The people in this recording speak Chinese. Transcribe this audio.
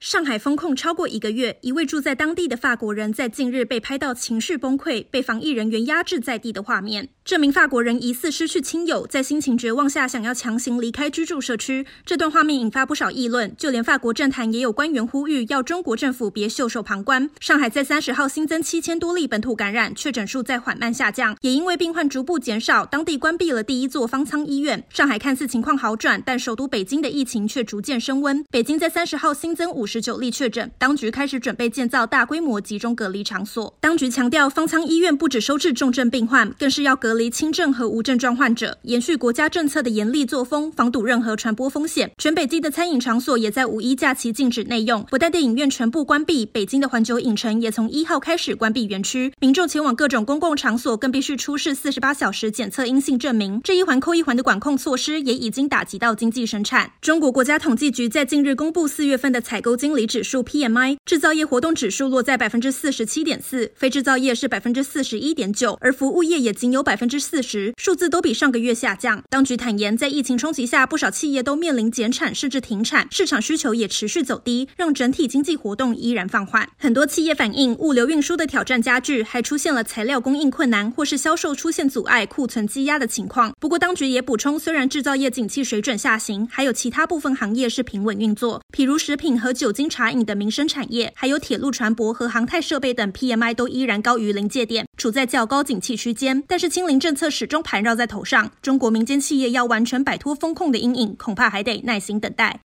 上海封控超过一个月，一位住在当地的法国人在近日被拍到情绪崩溃，被防疫人员压制在地的画面。这名法国人疑似失去亲友，在心情绝望下想要强行离开居住社区。这段画面引发不少议论，就连法国政坛也有官员呼吁要中国政府别袖手旁观。上海在三十号新增七千多例本土感染，确诊数在缓慢下降，也因为病患逐步减少，当地关闭了第一座方舱医院。上海看似情况好转，但首都北京的疫情却逐渐升温。北京在三十号新增五十九例确诊，当局开始准备建造大规模集中隔离场所。当局强调，方舱医院不只收治重症病患，更是要隔离轻症和无症状患者，延续国家政策的严厉作风，防堵任何传播风险。全北京的餐饮场所也在五一假期禁止内用，不但电影院全部关闭，北京的环球影城也从一号开始关闭园区，民众前往各种公共场所更必须出示四十八小时检测阴性证明。这一环扣一环的管控措施也已经打击到经济生产。中国国家统计局在近日公布四月份的采购经理指。数 PMI 制造业活动指数落在百分之四十七点四，非制造业是百分之四十一点九，而服务业也仅有百分之四十，数字都比上个月下降。当局坦言，在疫情冲击下，不少企业都面临减产甚至停产，市场需求也持续走低，让整体经济活动依然放缓。很多企业反映，物流运输的挑战加剧，还出现了材料供应困难或是销售出现阻碍、库存积压的情况。不过，当局也补充，虽然制造业景气水准下行，还有其他部分行业是平稳运作，譬如食品和酒精茶。饮的民生产业，还有铁路船舶和航太设备等 PMI 都依然高于临界点，处在较高景气区间。但是清零政策始终盘绕在头上，中国民间企业要完全摆脱风控的阴影，恐怕还得耐心等待。